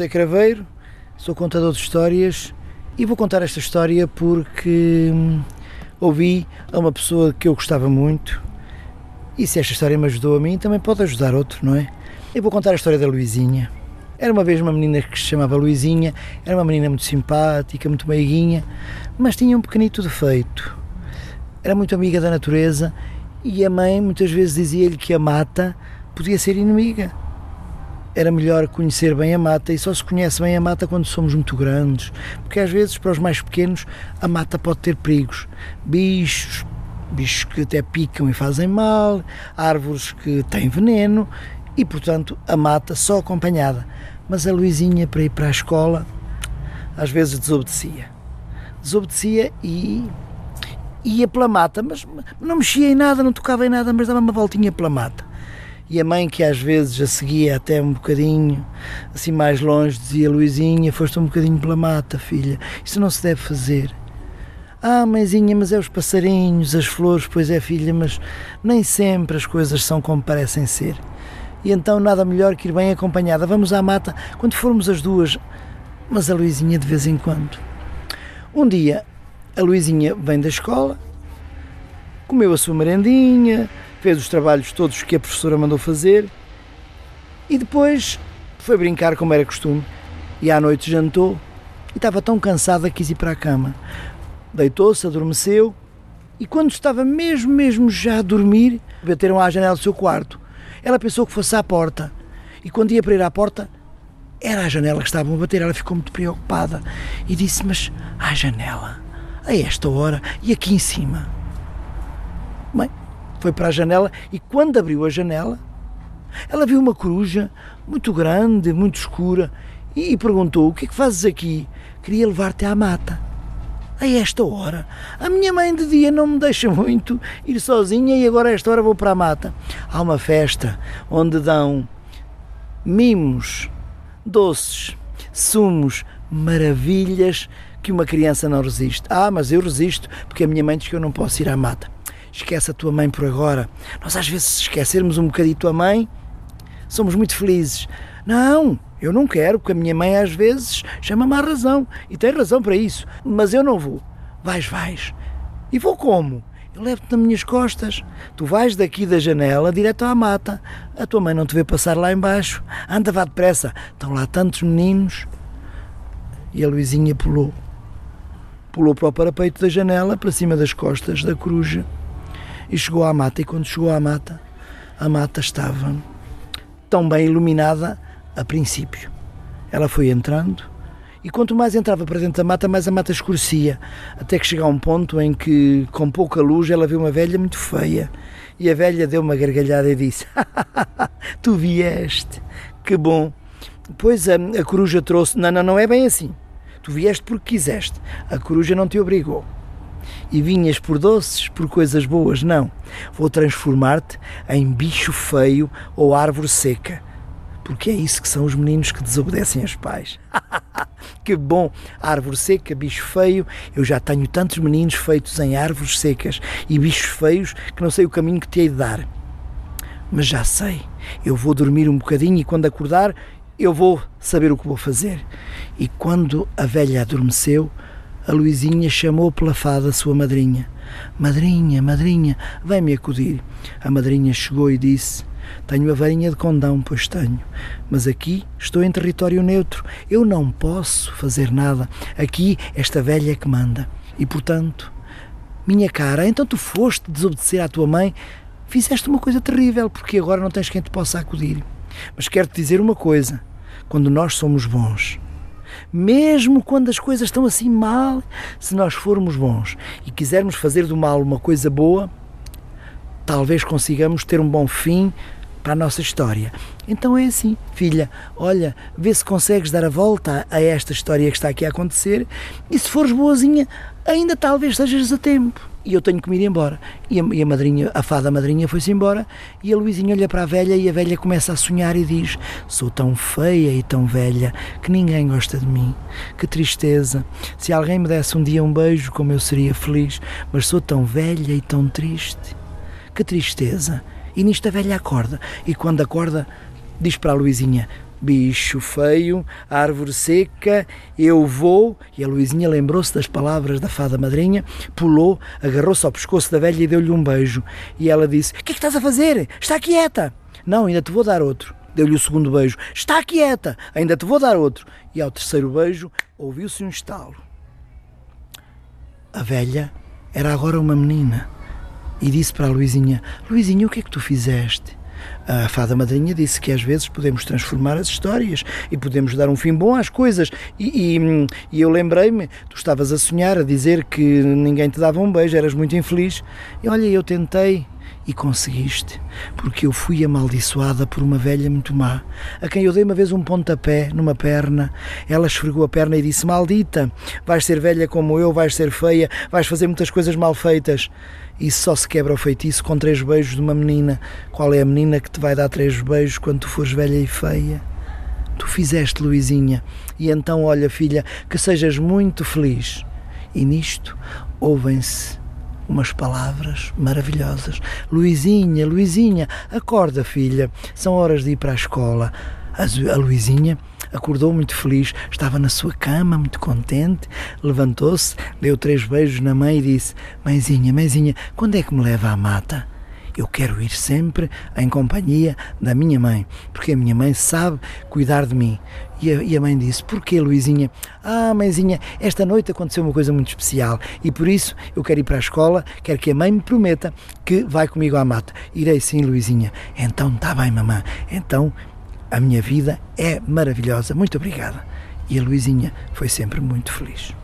José Craveiro, sou contador de histórias e vou contar esta história porque hum, ouvi a uma pessoa que eu gostava muito e se esta história me ajudou a mim, também pode ajudar outro, não é? Eu vou contar a história da Luizinha. Era uma vez uma menina que se chamava Luizinha, era uma menina muito simpática, muito meiguinha, mas tinha um pequenito defeito. Era muito amiga da natureza e a mãe muitas vezes dizia-lhe que a mata podia ser inimiga. Era melhor conhecer bem a mata e só se conhece bem a mata quando somos muito grandes, porque às vezes para os mais pequenos a mata pode ter perigos, bichos, bichos que até picam e fazem mal, árvores que têm veneno e, portanto, a mata só acompanhada. Mas a Luizinha, para ir para a escola, às vezes desobedecia. Desobedecia e ia pela mata, mas não mexia em nada, não tocava em nada, mas dava uma voltinha pela mata. E a mãe, que às vezes a seguia até um bocadinho, assim mais longe, dizia: Luizinha, foste um bocadinho pela mata, filha, isso não se deve fazer. Ah, mãezinha, mas é os passarinhos, as flores, pois é, filha, mas nem sempre as coisas são como parecem ser. E então nada melhor que ir bem acompanhada. Vamos à mata quando formos as duas, mas a Luizinha de vez em quando. Um dia, a Luizinha vem da escola, comeu a sua merendinha, fez os trabalhos todos que a professora mandou fazer e depois foi brincar como era costume. E à noite jantou e estava tão cansada que quis ir para a cama. Deitou-se, adormeceu e quando estava mesmo, mesmo já a dormir, bateram à janela do seu quarto. Ela pensou que fosse à porta e quando ia para ir à porta, era a janela que estavam a bater. Ela ficou muito preocupada e disse: Mas à janela, a esta hora e aqui em cima. Foi para a janela e quando abriu a janela, ela viu uma coruja muito grande, muito escura e perguntou: O que é que fazes aqui? Queria levar-te à mata a esta hora. A minha mãe de dia não me deixa muito ir sozinha e agora a esta hora vou para a mata. Há uma festa onde dão mimos, doces, sumos, maravilhas que uma criança não resiste. Ah, mas eu resisto porque a minha mãe diz que eu não posso ir à mata. Esquece a tua mãe por agora. Nós às vezes se esquecermos um bocadinho a mãe, somos muito felizes. Não, eu não quero, porque a minha mãe às vezes chama-me à razão e tem razão para isso, mas eu não vou. Vais, vais. E vou como? Eu levo-te nas minhas costas. Tu vais daqui da janela direto à mata. A tua mãe não te vê passar lá embaixo. Anda, vá depressa. Estão lá tantos meninos. E a Luizinha pulou. Pulou para o parapeito da janela, para cima das costas da coruja. E chegou à mata. E quando chegou à mata, a mata estava tão bem iluminada a princípio. Ela foi entrando e quanto mais entrava para dentro da mata, mais a mata escurecia, até que chegou a um ponto em que, com pouca luz, ela viu uma velha muito feia. E a velha deu uma gargalhada e disse: Tu vieste, que bom. Pois a, a coruja trouxe. Não, não, não é bem assim. Tu vieste porque quiseste. A coruja não te obrigou. E vinhas por doces, por coisas boas, não. Vou transformar-te em bicho feio ou árvore seca porque é isso que são os meninos que desobedecem aos pais. que bom! Árvore seca, bicho feio. Eu já tenho tantos meninos feitos em árvores secas e bichos feios que não sei o caminho que te hei de dar. Mas já sei, eu vou dormir um bocadinho e quando acordar eu vou saber o que vou fazer. E quando a velha adormeceu, a Luizinha chamou pela fada sua madrinha. Madrinha, madrinha, vem-me acudir. A madrinha chegou e disse: tenho a varinha de condão, pois tenho. Mas aqui estou em território neutro. Eu não posso fazer nada. Aqui esta velha é que manda. E portanto, minha cara, então tu foste desobedecer à tua mãe. Fizeste uma coisa terrível, porque agora não tens quem te possa acudir. Mas quero-te dizer uma coisa: quando nós somos bons, mesmo quando as coisas estão assim mal, se nós formos bons e quisermos fazer do mal uma coisa boa, talvez consigamos ter um bom fim para a nossa história. Então é assim, filha, olha, vê se consegues dar a volta a esta história que está aqui a acontecer e se fores boazinha, ainda talvez estejas a tempo. E eu tenho que me ir embora. E a, e a madrinha, a fada madrinha foi-se embora e a Luizinha olha para a velha e a velha começa a sonhar e diz: Sou tão feia e tão velha que ninguém gosta de mim. Que tristeza. Se alguém me desse um dia um beijo, como eu seria feliz, mas sou tão velha e tão triste. Que tristeza. E nisto a velha acorda. E quando acorda, diz para a Luizinha: bicho feio, árvore seca, eu vou. E a Luizinha lembrou-se das palavras da fada madrinha, pulou, agarrou-se ao pescoço da velha e deu-lhe um beijo. E ela disse: O que é que estás a fazer? Está quieta! Não, ainda te vou dar outro. Deu-lhe o segundo beijo. Está quieta! Ainda te vou dar outro. E ao terceiro beijo ouviu-se um estalo. A velha era agora uma menina e disse para a Luizinha: Luizinha, o que é que tu fizeste? A fada madrinha disse que às vezes podemos transformar as histórias e podemos dar um fim bom às coisas. E, e, e eu lembrei-me, tu estavas a sonhar, a dizer que ninguém te dava um beijo, eras muito infeliz. E olha, eu tentei e conseguiste, porque eu fui amaldiçoada por uma velha muito má, a quem eu dei uma vez um pontapé numa perna. Ela esfregou a perna e disse: Maldita, vais ser velha como eu, vais ser feia, vais fazer muitas coisas mal feitas. E só se quebra o feitiço com três beijos de uma menina. Qual é a menina que te vai dar três beijos quando tu fores velha e feia? Tu fizeste, Luizinha. E então, olha, filha, que sejas muito feliz. E nisto ouvem-se umas palavras maravilhosas. Luizinha, Luizinha, acorda, filha. São horas de ir para a escola. A Luizinha acordou muito feliz, estava na sua cama, muito contente, levantou-se, deu três beijos na mãe e disse: Mãezinha, mãezinha, quando é que me leva à mata? Eu quero ir sempre em companhia da minha mãe, porque a minha mãe sabe cuidar de mim. E a, e a mãe disse: Porquê, Luizinha? Ah, mãezinha, esta noite aconteceu uma coisa muito especial e por isso eu quero ir para a escola, quero que a mãe me prometa que vai comigo à mata. Irei sim, Luizinha. Então está bem, mamã. Então a minha vida é maravilhosa. Muito obrigada. E a Luizinha foi sempre muito feliz.